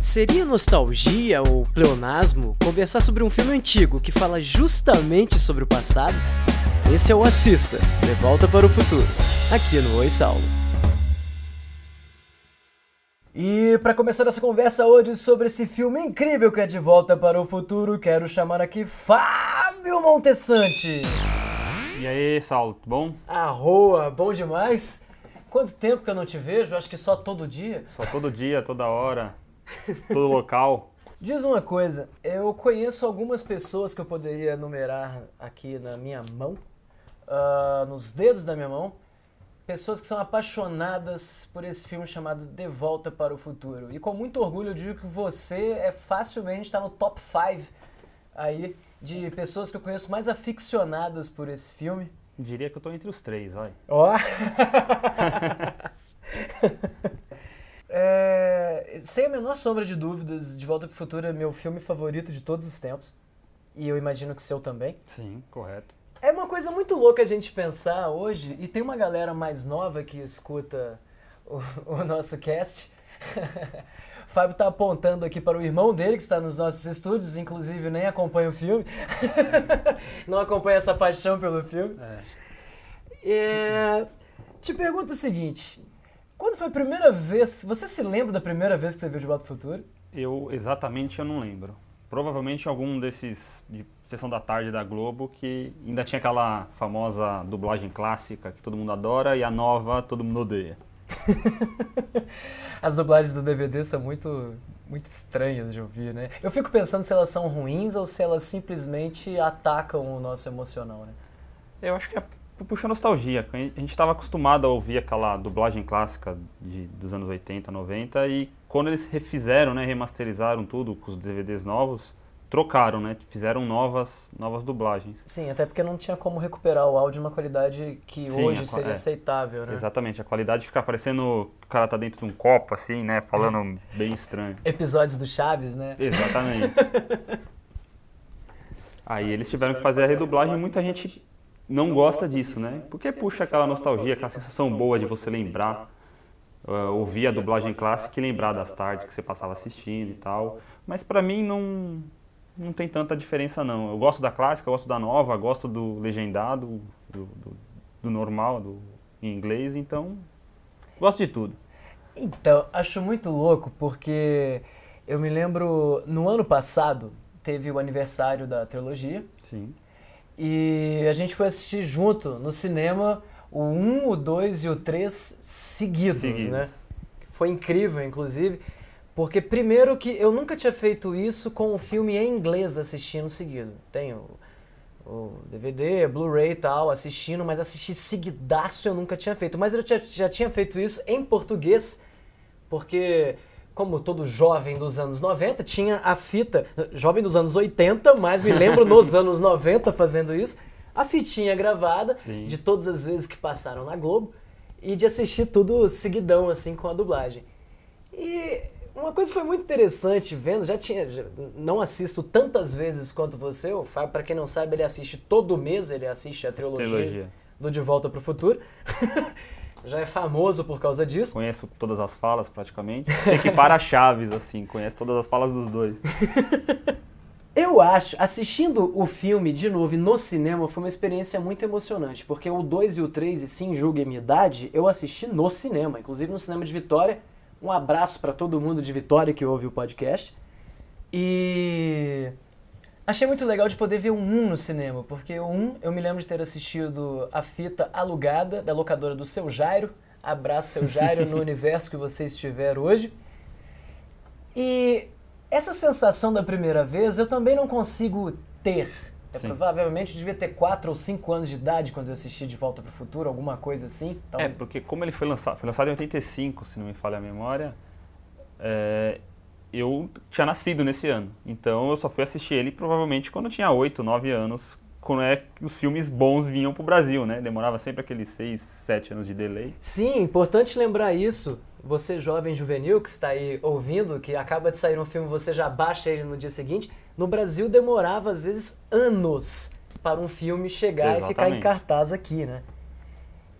Seria nostalgia ou pleonasmo conversar sobre um filme antigo que fala justamente sobre o passado? Esse é o Assista, De Volta para o Futuro, aqui no Oi Saulo. E para começar essa conversa hoje sobre esse filme incrível que é De Volta para o Futuro, quero chamar aqui Fábio Montessante. E aí, Saulo, tudo bom? Arroa, bom demais? Quanto tempo que eu não te vejo? Acho que só todo dia. Só todo dia, toda hora, todo local. Diz uma coisa, eu conheço algumas pessoas que eu poderia enumerar aqui na minha mão, uh, nos dedos da minha mão, pessoas que são apaixonadas por esse filme chamado De Volta para o Futuro. E com muito orgulho eu digo que você é facilmente está no top 5 aí de pessoas que eu conheço mais aficionadas por esse filme. Diria que eu tô entre os três, olha. Ó! é, sem a menor sombra de dúvidas, De Volta para o Futuro é meu filme favorito de todos os tempos. E eu imagino que seu também. Sim, correto. É uma coisa muito louca a gente pensar hoje, e tem uma galera mais nova que escuta o, o nosso cast. O Fábio está apontando aqui para o irmão dele, que está nos nossos estúdios, inclusive nem acompanha o filme. Não acompanha essa paixão pelo filme. É. É, te pergunto o seguinte: quando foi a primeira vez. Você se lembra da primeira vez que você viu De Volta ao Futuro? Eu, exatamente, eu não lembro. Provavelmente algum desses de sessão da tarde da Globo que ainda tinha aquela famosa dublagem clássica que todo mundo adora e a nova todo mundo odeia. As dublagens do DVD são muito, muito estranhas de ouvir, né? Eu fico pensando se elas são ruins ou se elas simplesmente atacam o nosso emocional, né? Eu acho que é puxa nostalgia. A gente estava acostumado a ouvir aquela dublagem clássica de, dos anos 80, 90 e quando eles refizeram, né, remasterizaram tudo com os DVDs novos, trocaram, né? Fizeram novas, novas dublagens. Sim, até porque não tinha como recuperar o áudio numa qualidade que Sim, hoje seria é, aceitável, né? Exatamente, a qualidade fica parecendo que o cara tá dentro de um copo, assim, né? Falando é. bem estranho. Episódios do Chaves, né? Exatamente. Aí eles tiveram que fazer a redublagem e muita gente não gosta disso, né? Porque puxa aquela nostalgia, aquela sensação boa de você lembrar, uh, ouvir a dublagem clássica e lembrar das tardes que você passava assistindo e tal. Mas para mim não não tem tanta diferença não. Eu gosto da clássica, eu gosto da nova, gosto do legendado, do, do, do normal, do em inglês, então gosto de tudo. Então, acho muito louco porque eu me lembro no ano passado teve o aniversário da trilogia. Sim. E a gente foi assistir junto no cinema o 1, o 2 e o 3 seguidos, seguidos. né? Foi incrível, inclusive. Porque primeiro que eu nunca tinha feito isso com o filme em inglês assistindo seguido. Tenho o DVD, Blu-ray e tal, assistindo, mas assistir seguidaço eu nunca tinha feito. Mas eu já, já tinha feito isso em português, porque como todo jovem dos anos 90, tinha a fita, jovem dos anos 80, mas me lembro nos anos 90 fazendo isso, a fitinha gravada Sim. de todas as vezes que passaram na Globo e de assistir tudo seguidão assim com a dublagem. E uma coisa foi muito interessante vendo, já tinha, já, não assisto tantas vezes quanto você, o Fábio, para quem não sabe, ele assiste todo mês, ele assiste a trilogia, trilogia. do De Volta para o Futuro. já é famoso por causa disso. Conheço todas as falas praticamente. Sei que para Chaves, assim, conhece todas as falas dos dois. Eu acho, assistindo o filme de novo no cinema foi uma experiência muito emocionante, porque o 2 e o 3, e sim, julguem minha idade, eu assisti no cinema, inclusive no cinema de Vitória, um abraço para todo mundo de Vitória que ouve o podcast. E achei muito legal de poder ver o 1 no cinema, porque o 1 eu me lembro de ter assistido a fita alugada da locadora do Seu Jairo. Abraço, Seu Jairo, no universo que você estiver hoje. E essa sensação da primeira vez eu também não consigo ter é, provavelmente eu devia ter 4 ou 5 anos de idade quando eu assisti De Volta para o Futuro, alguma coisa assim. Talvez. É, porque como ele foi lançado, foi lançado em 85, se não me falha a memória, é, eu tinha nascido nesse ano. Então eu só fui assistir ele provavelmente quando eu tinha 8, 9 anos, quando é que os filmes bons vinham para o Brasil, né? Demorava sempre aqueles 6, 7 anos de delay. Sim, importante lembrar isso. Você jovem juvenil que está aí ouvindo, que acaba de sair um filme, você já baixa ele no dia seguinte no Brasil demorava às vezes anos para um filme chegar Exatamente. e ficar em cartaz aqui, né?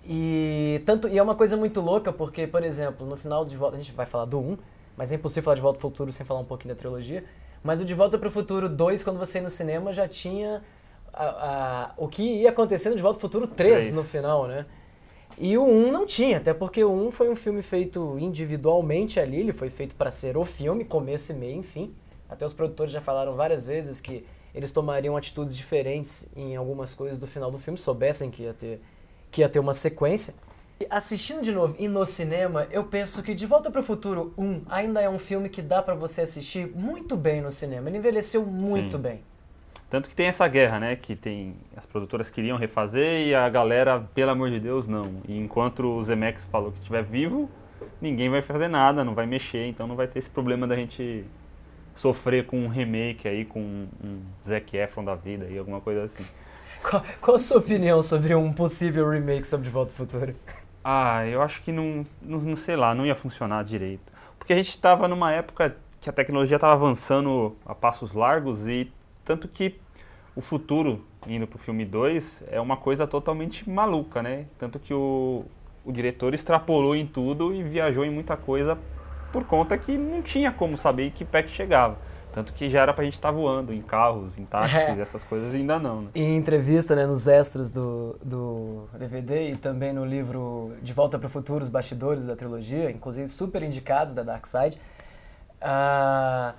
E, tanto, e é uma coisa muito louca porque, por exemplo, no final de volta, a gente vai falar do 1, mas é impossível falar de Volta para o Futuro sem falar um pouquinho da trilogia. Mas o De Volta para o Futuro 2, quando você ia no cinema, já tinha a, a, o que ia acontecendo de Volta para o Futuro 3, 3 no final, né? E o 1 não tinha, até porque o 1 foi um filme feito individualmente ali, ele foi feito para ser o filme, começo e meio, enfim. Até os produtores já falaram várias vezes que eles tomariam atitudes diferentes em algumas coisas do final do filme, soubessem que ia ter, que ia ter uma sequência. Assistindo de novo e no cinema, eu penso que De Volta para o Futuro 1 ainda é um filme que dá para você assistir muito bem no cinema. Ele envelheceu muito Sim. bem. Tanto que tem essa guerra, né? Que tem as produtoras queriam refazer e a galera, pelo amor de Deus, não. E enquanto o Zemeckis falou que estiver vivo, ninguém vai fazer nada, não vai mexer, então não vai ter esse problema da gente sofrer com um remake aí, com um Zac Efron da vida e alguma coisa assim. Qual, qual, a sua opinião sobre um possível remake sobre De Volta ao Futuro? Ah, eu acho que não, não, sei lá, não ia funcionar direito. Porque a gente estava numa época que a tecnologia estava avançando a passos largos e tanto que o futuro, indo para o filme 2, é uma coisa totalmente maluca, né? Tanto que o, o diretor extrapolou em tudo e viajou em muita coisa por conta que não tinha como saber que pé que chegava. Tanto que já era pra gente estar tá voando em carros, em táxis, é. essas coisas, ainda não. Né? Em entrevista, né, nos extras do, do DVD e também no livro De Volta para o Futuro, os bastidores da trilogia, inclusive super indicados da Dark Side, uh,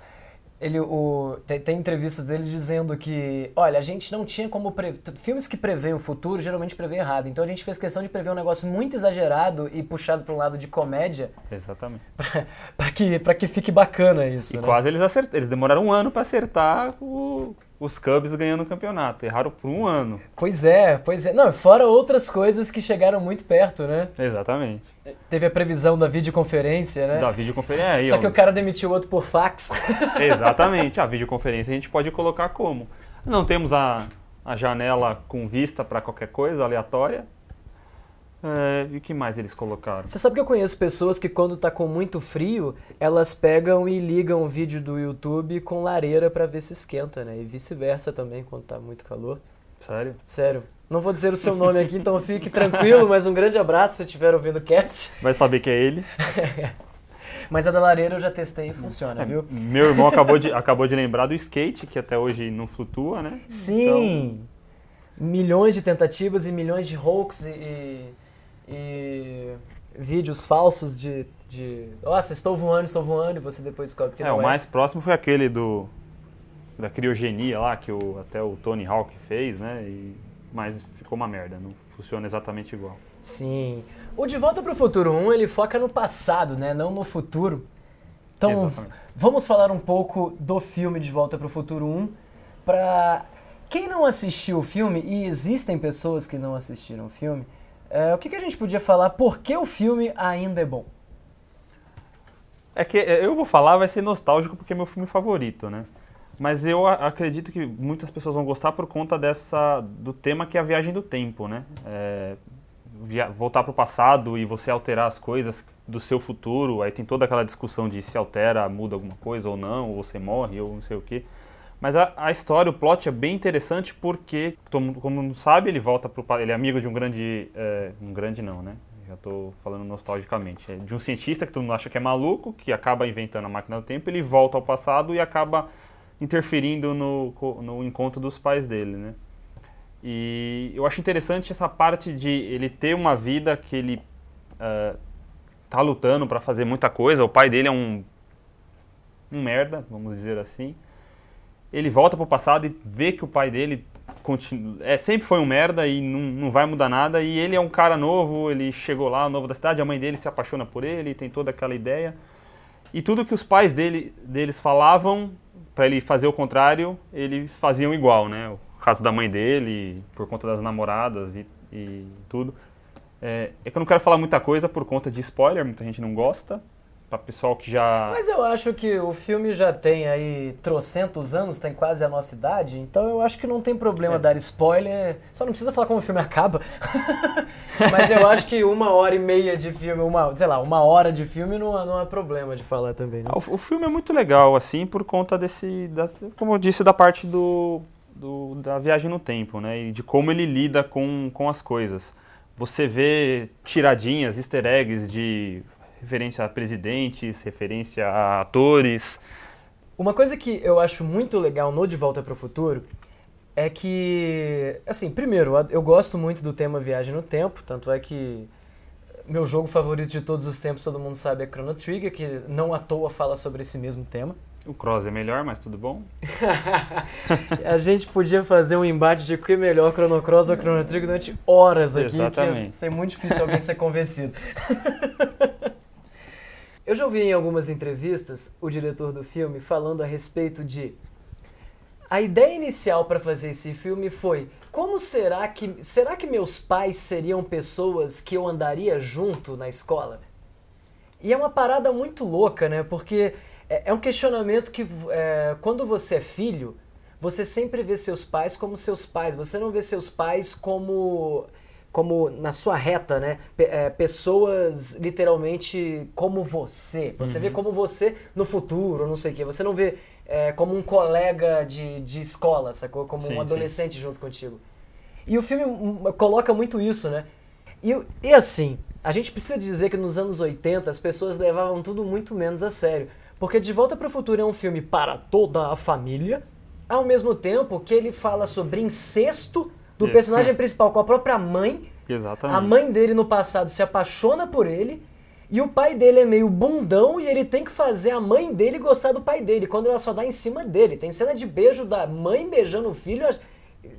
ele, o, tem, tem, entrevistas dele dizendo que, olha, a gente não tinha como. Pre... Filmes que preveem o futuro geralmente preveem errado. Então a gente fez questão de prever um negócio muito exagerado e puxado para um lado de comédia. Exatamente. para que, que fique bacana isso. E né? quase eles acertaram. Eles demoraram um ano para acertar o, os Cubs ganhando o campeonato. Erraram por um ano. Pois é, pois é. Não, fora outras coisas que chegaram muito perto, né? Exatamente. Teve a previsão da videoconferência, né? Da videoconferência, é, aí, Só que o cara demitiu o outro por fax. Exatamente. A videoconferência a gente pode colocar como? Não temos a, a janela com vista para qualquer coisa aleatória. É, e o que mais eles colocaram? Você sabe que eu conheço pessoas que quando tá com muito frio, elas pegam e ligam o vídeo do YouTube com lareira para ver se esquenta, né? E vice-versa também quando tá muito calor. Sério? Sério. Não vou dizer o seu nome aqui, então fique tranquilo, mas um grande abraço se estiver ouvindo o cast. Vai saber que é ele. mas a da lareira eu já testei e funciona, é, viu? Meu irmão acabou de, acabou de lembrar do skate, que até hoje não flutua, né? Sim! Então... Milhões de tentativas e milhões de hoax e, e vídeos falsos de, de. Nossa, estou voando, estou voando, e você depois descobre que é, não é. O mais próximo foi aquele do. Da criogenia lá, que o, até o Tony Hawk fez, né? E mas ficou uma merda, não funciona exatamente igual. Sim. O De Volta para o Futuro 1, ele foca no passado, né, não no futuro. Então, exatamente. vamos falar um pouco do filme De Volta para o Futuro 1 para quem não assistiu o filme, e existem pessoas que não assistiram o filme, é, o que, que a gente podia falar? Por que o filme ainda é bom? É que é, eu vou falar, vai ser nostálgico porque é meu filme favorito, né? Mas eu acredito que muitas pessoas vão gostar por conta dessa do tema que é a viagem do tempo, né? É, via, voltar para o passado e você alterar as coisas do seu futuro. Aí tem toda aquela discussão de se altera, muda alguma coisa ou não, ou você morre ou não sei o quê. Mas a, a história, o plot é bem interessante porque, como, não sabe, ele volta para ele é amigo de um grande, é, um grande não, né? Já estou falando nostalgicamente. É de um cientista que todo mundo acha que é maluco, que acaba inventando a máquina do tempo, ele volta ao passado e acaba interferindo no, no encontro dos pais dele, né? E eu acho interessante essa parte de ele ter uma vida que ele uh, tá lutando para fazer muita coisa. O pai dele é um, um merda, vamos dizer assim. Ele volta para o passado e vê que o pai dele continua, é, sempre foi um merda e não, não vai mudar nada. E ele é um cara novo, ele chegou lá, novo da cidade, a mãe dele se apaixona por ele, tem toda aquela ideia. E tudo que os pais dele, deles falavam, para ele fazer o contrário, eles faziam igual, né? O caso da mãe dele, por conta das namoradas e, e tudo. É, é, que eu não quero falar muita coisa por conta de spoiler, muita gente não gosta. Para pessoal que já. Mas eu acho que o filme já tem aí trocentos anos, tem quase a nossa idade, então eu acho que não tem problema é. dar spoiler. Só não precisa falar como o filme acaba. Mas eu acho que uma hora e meia de filme, uma, sei lá, uma hora de filme não, não é problema de falar também. Né? Ah, o, o, filme é muito legal, assim, por conta desse. Das, como eu disse, da parte do, do, da viagem no tempo, né? E de como ele lida com, com as coisas. Você vê tiradinhas, easter eggs de referência a presidentes, referência a atores. Uma coisa que eu acho muito legal no De Volta para o Futuro é que, assim, primeiro, eu gosto muito do tema Viagem no Tempo, tanto é que meu jogo favorito de todos os tempos, todo mundo sabe, é Chrono Trigger, que não à toa fala sobre esse mesmo tema. O Cross é melhor, mas tudo bom? a gente podia fazer um embate de que é melhor Chrono Cross ou Chrono Trigger durante horas aqui, Exatamente. que ia ser muito difícil alguém ser convencido. Eu já ouvi em algumas entrevistas o diretor do filme falando a respeito de a ideia inicial para fazer esse filme foi como será que será que meus pais seriam pessoas que eu andaria junto na escola? E é uma parada muito louca, né? Porque é, é um questionamento que é, quando você é filho, você sempre vê seus pais como seus pais. Você não vê seus pais como como na sua reta, né? P é, pessoas literalmente como você. Você uhum. vê como você no futuro, não sei o quê. Você não vê é, como um colega de, de escola, sacou? Como sim, um adolescente sim. junto contigo. E o filme coloca muito isso, né? E, e assim, a gente precisa dizer que nos anos 80 as pessoas levavam tudo muito menos a sério. Porque De Volta para o Futuro é um filme para toda a família, ao mesmo tempo que ele fala sobre incesto do é. personagem principal com a própria mãe. Exatamente. A mãe dele no passado se apaixona por ele. E o pai dele é meio bundão e ele tem que fazer a mãe dele gostar do pai dele, quando ela só dá em cima dele. Tem cena de beijo da mãe beijando o filho,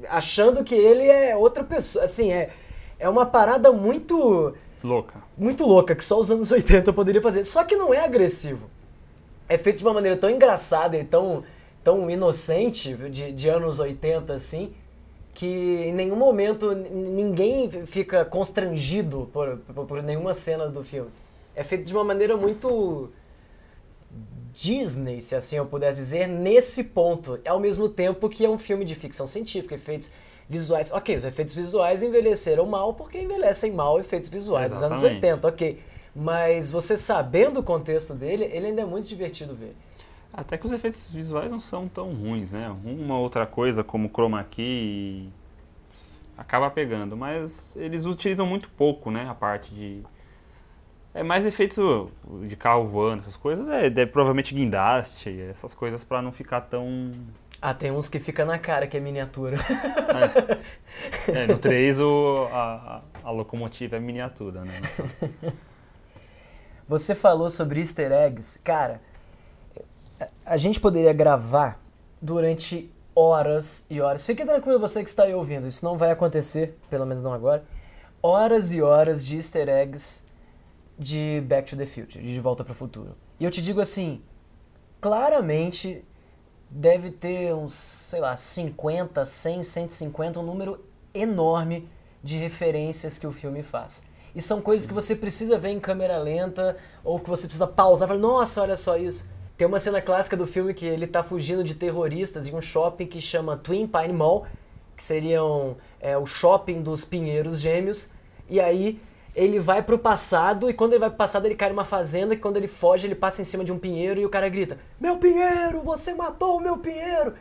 achando que ele é outra pessoa. Assim, é, é uma parada muito. Louca. Muito louca, que só os anos 80 poderia fazer. Só que não é agressivo é feito de uma maneira tão engraçada e tão, tão inocente de, de anos 80 assim, que em nenhum momento ninguém fica constrangido por, por, por, nenhuma cena do filme. É feito de uma maneira muito Disney, se assim eu pudesse dizer, nesse ponto. Ao mesmo tempo que é um filme de ficção científica, efeitos visuais. Ok, os efeitos visuais envelheceram mal porque envelhecem mal efeitos visuais Exatamente. dos anos 80, ok. Mas você sabendo o contexto dele, ele ainda é muito divertido ver. Até que os efeitos visuais não são tão ruins, né? Uma outra coisa como chroma key acaba pegando, mas eles utilizam muito pouco, né? A parte de é mais efeitos de carro voando, essas coisas, é, é provavelmente guindaste, essas coisas para não ficar tão ah, tem uns que fica na cara que é miniatura. É, é no 3 o, a, a, a locomotiva é miniatura, né? Você falou sobre easter eggs. Cara, a gente poderia gravar durante horas e horas. Fique tranquilo você que está aí ouvindo, isso não vai acontecer, pelo menos não agora. Horas e horas de easter eggs de Back to the Future, de Volta para o Futuro. E eu te digo assim, claramente deve ter uns, sei lá, 50, 100, 150, um número enorme de referências que o filme faz. E são coisas que você precisa ver em câmera lenta ou que você precisa pausar e falar, nossa, olha só isso. Tem uma cena clássica do filme que ele está fugindo de terroristas em um shopping que chama Twin Pine Mall, que seriam é, o shopping dos pinheiros gêmeos. E aí ele vai pro passado e quando ele vai pro passado ele cai numa fazenda e quando ele foge ele passa em cima de um pinheiro e o cara grita: "Meu pinheiro, você matou o meu pinheiro!"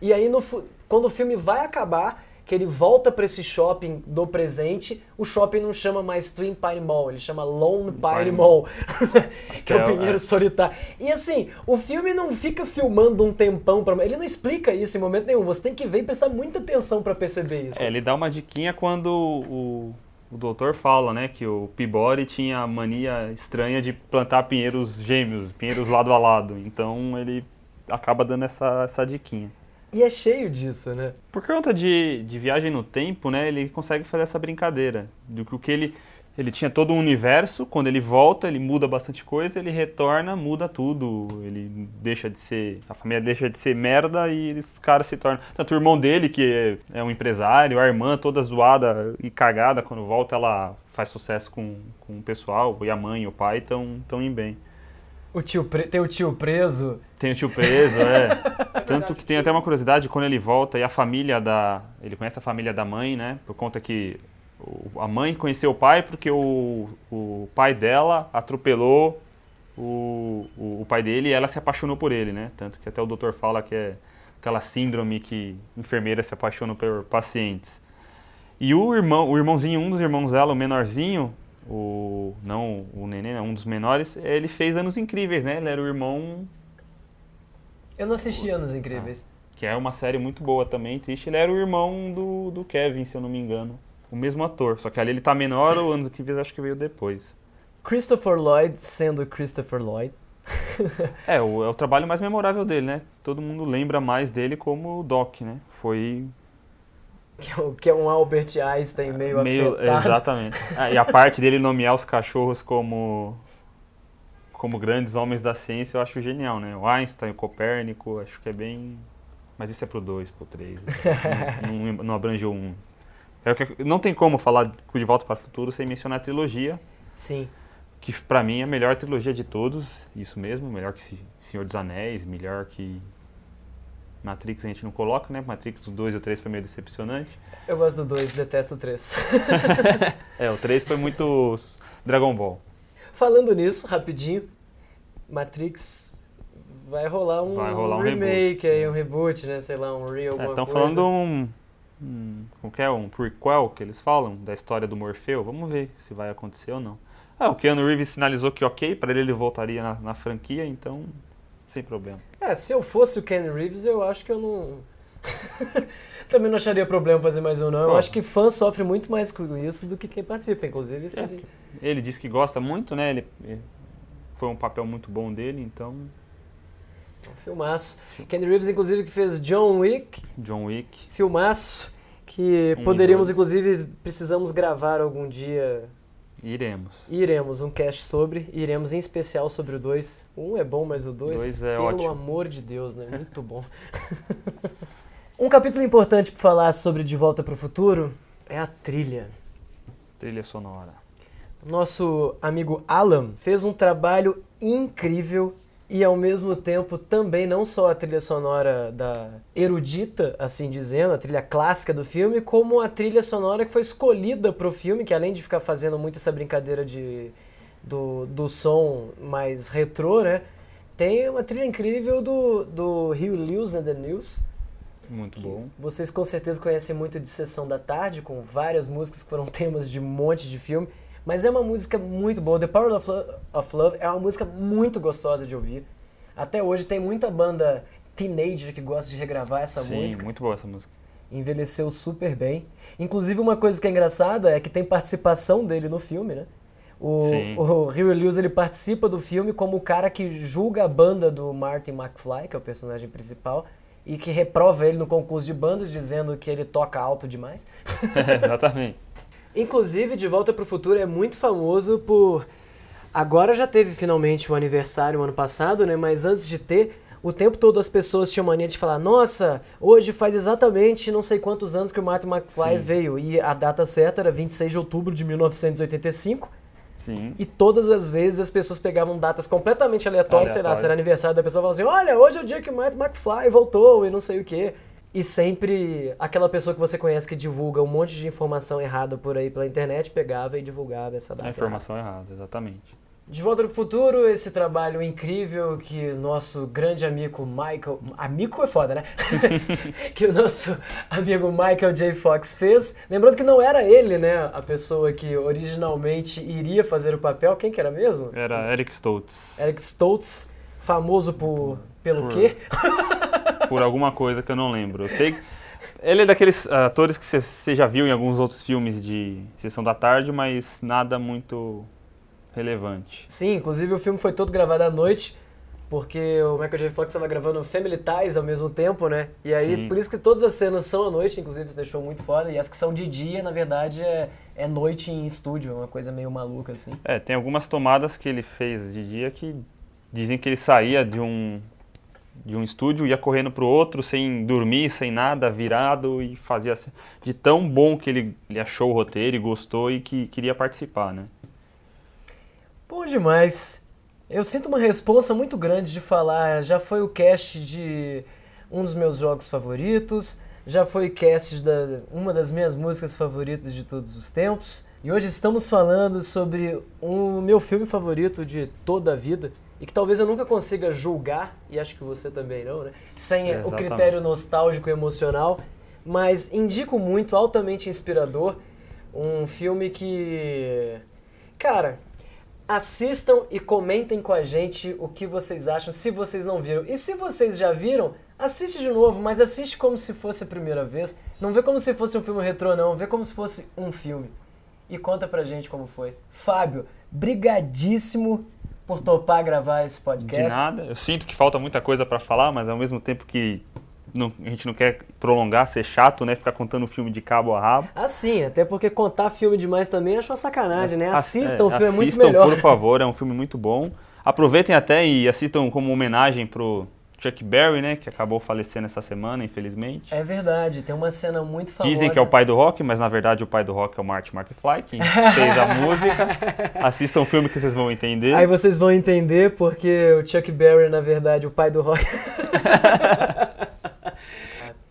E aí no, quando o filme vai acabar, que ele volta para esse shopping do presente, o shopping não chama mais Twin Pine Mall, ele chama Lone Pine, Pine Mall, que é o pinheiro é. solitário. E assim, o filme não fica filmando um tempão para ele não explica isso em momento nenhum. Você tem que ver e prestar muita atenção para perceber isso. É, ele dá uma diquinha quando o o doutor fala, né, que o Peabody tinha a mania estranha de plantar pinheiros gêmeos, pinheiros lado a lado. Então ele acaba dando essa, essa diquinha. E é cheio disso, né? Por conta de, de viagem no tempo, né, ele consegue fazer essa brincadeira. Do que o que ele. Ele tinha todo um universo, quando ele volta, ele muda bastante coisa, ele retorna, muda tudo. Ele deixa de ser. A família deixa de ser merda e esses caras se tornam. Tanto o irmão dele, que é, é um empresário, a irmã toda zoada e cagada, quando volta, ela faz sucesso com, com o pessoal, e a mãe e o pai estão tão em bem. O tio pre... Tem o tio preso. Tem o tio preso, é. Tanto que tem até uma curiosidade, quando ele volta e a família da... Ele conhece a família da mãe, né? Por conta que a mãe conheceu o pai porque o, o pai dela atropelou o, o, o pai dele e ela se apaixonou por ele, né? Tanto que até o doutor fala que é aquela síndrome que enfermeira se apaixona por pacientes. E o irmão, o irmãozinho, um dos irmãos dela, o menorzinho, o não o neném, né, um dos menores, ele fez Anos Incríveis, né? Ele era o irmão. Eu não assisti Anos Incríveis. Ah, que é uma série muito boa também, triste. Ele era o irmão do, do Kevin, se eu não me engano. O mesmo ator, só que ali ele tá menor, o Anos Incríveis acho que veio depois. Christopher Lloyd sendo Christopher Lloyd. é, o, é o trabalho mais memorável dele, né? Todo mundo lembra mais dele como Doc, né? Foi é que é um Albert Einstein meio, meio afetado. Exatamente. Ah, e a parte dele nomear os cachorros como como grandes homens da ciência eu acho genial, né? O Einstein, o Copérnico, acho que é bem... Mas isso é pro 2, pro 3. não, não, não abrange o 1. Um. Não tem como falar de Volta para o Futuro sem mencionar a trilogia. Sim. Que para mim é a melhor trilogia de todos, isso mesmo. Melhor que Senhor dos Anéis, melhor que Matrix a gente não coloca, né? Matrix o 2 e o 3 foi meio decepcionante. Eu gosto do 2, detesto o 3. é, o 3 foi muito Dragon Ball. Falando nisso, rapidinho, Matrix vai rolar um, vai rolar um remake aí, um reboot, né? Sei lá, um real é, Estão falando um, um, que é, um prequel que eles falam da história do Morfeu. Vamos ver se vai acontecer ou não. Ah, o Keanu Reeves sinalizou que ok, para ele ele voltaria na, na franquia, então sem problema. É, se eu fosse o Ken Reeves, eu acho que eu não. Também não acharia problema fazer mais um, não. Eu acho que fã sofre muito mais com isso do que quem participa, inclusive. É, ele... ele disse que gosta muito, né? Ele, foi um papel muito bom dele, então. Um filmaço. Ken Reeves, inclusive, que fez John Wick. John Wick. Filmaço. Que um poderíamos, inclusive, precisamos gravar algum dia Iremos. Iremos, um cast sobre. Iremos em especial sobre o 2. Um é bom, mas o 2, é pelo ótimo. amor de Deus, né? Muito bom. um capítulo importante para falar sobre De Volta para o Futuro é a trilha. Trilha sonora. Nosso amigo Alan fez um trabalho incrível e ao mesmo tempo também não só a trilha sonora da erudita, assim dizendo, a trilha clássica do filme, como a trilha sonora que foi escolhida para o filme, que além de ficar fazendo muito essa brincadeira de, do, do som mais retrô, né? Tem uma trilha incrível do, do Hugh Lewis and the News. Muito bom. Vocês com certeza conhecem muito de Sessão da Tarde, com várias músicas que foram temas de um monte de filme. Mas é uma música muito boa. The Power of Love, of Love é uma música muito gostosa de ouvir. Até hoje tem muita banda teenager que gosta de regravar essa Sim, música. Sim, muito boa essa música. Envelheceu super bem. Inclusive, uma coisa que é engraçada é que tem participação dele no filme, né? O, Sim. o Huey Lewis ele participa do filme como o cara que julga a banda do Martin McFly, que é o personagem principal, e que reprova ele no concurso de bandas, dizendo que ele toca alto demais. É, exatamente. Inclusive, De Volta para o Futuro é muito famoso por. Agora já teve finalmente o aniversário ano passado, né? Mas antes de ter, o tempo todo as pessoas tinham mania de falar: Nossa, hoje faz exatamente não sei quantos anos que o Martin McFly Sim. veio. E a data certa era 26 de outubro de 1985. Sim. E todas as vezes as pessoas pegavam datas completamente aleatórias, Aleatório. sei lá, se era aniversário da pessoa, falavam assim: Olha, hoje é o dia que o Martin McFly voltou e não sei o quê. E sempre aquela pessoa que você conhece que divulga um monte de informação errada por aí pela internet pegava e divulgava essa data. A informação errada, exatamente. De Volta para o Futuro, esse trabalho incrível que nosso grande amigo Michael. Amigo é foda, né? que o nosso amigo Michael J. Fox fez. Lembrando que não era ele, né? A pessoa que originalmente iria fazer o papel. Quem que era mesmo? Era Eric Stoltz. Eric Stoltz, famoso por. pelo por... quê? por alguma coisa que eu não lembro. Eu sei ele é daqueles atores que você já viu em alguns outros filmes de Sessão da Tarde, mas nada muito relevante. Sim, inclusive o filme foi todo gravado à noite, porque o Michael J. Fox estava gravando Family Ties ao mesmo tempo, né? E aí, Sim. por isso que todas as cenas são à noite, inclusive isso deixou muito foda, e as que são de dia, na verdade, é, é noite em estúdio, uma coisa meio maluca, assim. É, tem algumas tomadas que ele fez de dia que dizem que ele saía de um de um estúdio, ia correndo para o outro sem dormir, sem nada, virado e fazia de tão bom que ele, ele achou o roteiro e gostou e que queria participar, né? Bom demais. Eu sinto uma responsa muito grande de falar, já foi o cast de um dos meus jogos favoritos, já foi cast da uma das minhas músicas favoritas de todos os tempos, e hoje estamos falando sobre o meu filme favorito de toda a vida, e que talvez eu nunca consiga julgar, e acho que você também não, né? Sem é, o critério nostálgico e emocional, mas indico muito, altamente inspirador, um filme que Cara, assistam e comentem com a gente o que vocês acham, se vocês não viram. E se vocês já viram, assiste de novo, mas assiste como se fosse a primeira vez. Não vê como se fosse um filme retrô, não. Vê como se fosse um filme. E conta pra gente como foi. Fábio, brigadíssimo por topar gravar esse podcast. De nada. Eu sinto que falta muita coisa para falar, mas ao mesmo tempo que não, a gente não quer prolongar, ser chato, né? Ficar contando filme de cabo a rabo. Ah, sim, até porque contar filme demais também acho uma sacanagem, né? Assistam, é, o filme assistam, é muito melhor. por favor, é um filme muito bom. Aproveitem até e assistam como homenagem pro Chuck Berry, né, que acabou falecendo essa semana, infelizmente. É verdade, tem uma cena muito famosa. Dizem que é o pai do rock, mas na verdade o pai do rock é o Marty McFly, que fez a música. Assistam o filme que vocês vão entender. Aí vocês vão entender porque o Chuck Berry, na verdade, o pai do rock.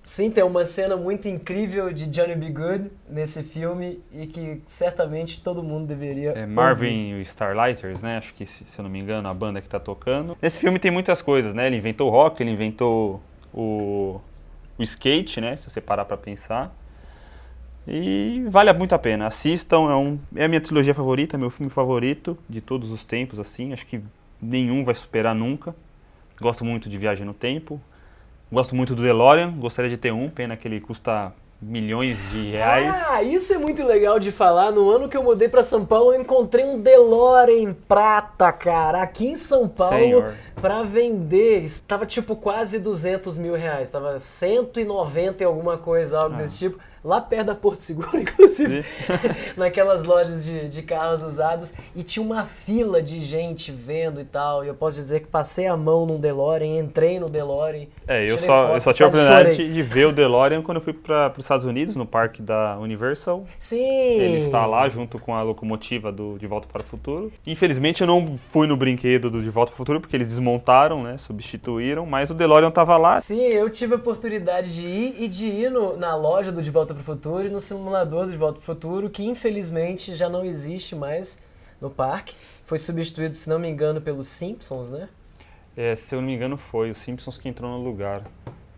Sim, tem uma cena muito incrível de Johnny B. Good nesse filme e que certamente todo mundo deveria. É Marvin e Starlighters, né? Acho que, se, eu não me engano, a banda que está tocando. Nesse filme tem muitas coisas, né? Ele inventou o rock, ele inventou o, o skate, né? Se você parar para pensar. E vale muito a pena. Assistam, é, um, é a minha trilogia favorita, meu filme favorito de todos os tempos, assim. Acho que nenhum vai superar nunca. Gosto muito de Viagem no Tempo. Gosto muito do DeLorean, gostaria de ter um, pena que ele custa milhões de reais. Ah, isso é muito legal de falar. No ano que eu mudei para São Paulo, eu encontrei um DeLorean prata, cara, aqui em São Paulo, para vender. Estava tipo quase 200 mil reais, estava 190 e alguma coisa, algo ah. desse tipo lá perto da Porto Seguro, inclusive, naquelas lojas de, de carros usados, e tinha uma fila de gente vendo e tal. E eu posso dizer que passei a mão num DeLorean, entrei no DeLorean. É, eu só, fotos, eu só tive a oportunidade chorei. de ver o DeLorean quando eu fui para os Estados Unidos, no parque da Universal. Sim! Ele está lá junto com a locomotiva do De Volta para o Futuro. Infelizmente eu não fui no brinquedo do De Volta para o Futuro, porque eles desmontaram, né, substituíram, mas o DeLorean estava lá. Sim, eu tive a oportunidade de ir e de ir no, na loja do De Volta para o Futuro e no simulador do De Volta para o Futuro, que infelizmente já não existe mais no parque. Foi substituído, se não me engano, pelos Simpsons, né? É, se eu não me engano, foi o Simpsons que entrou no lugar.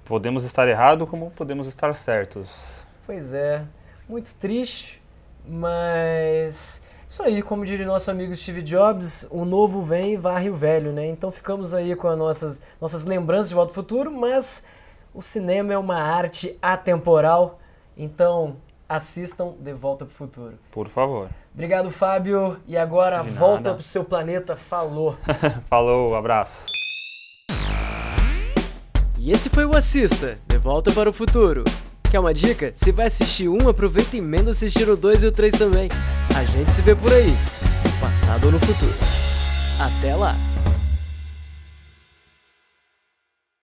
Podemos estar errado como podemos estar certos. Pois é, muito triste, mas isso aí, como diria nosso amigo Steve Jobs, o novo vem e varre o velho, né? Então ficamos aí com as nossas, nossas lembranças de Volta ao Futuro, mas o cinema é uma arte atemporal então, assistam De Volta para o Futuro. Por favor. Obrigado, Fábio. E agora, volta para o seu planeta. Falou. Falou, abraço. E esse foi o Assista, De Volta para o Futuro. Quer uma dica? Se vai assistir um, aproveita e emenda assistir o 2 e o 3 também. A gente se vê por aí, no passado ou no futuro. Até lá!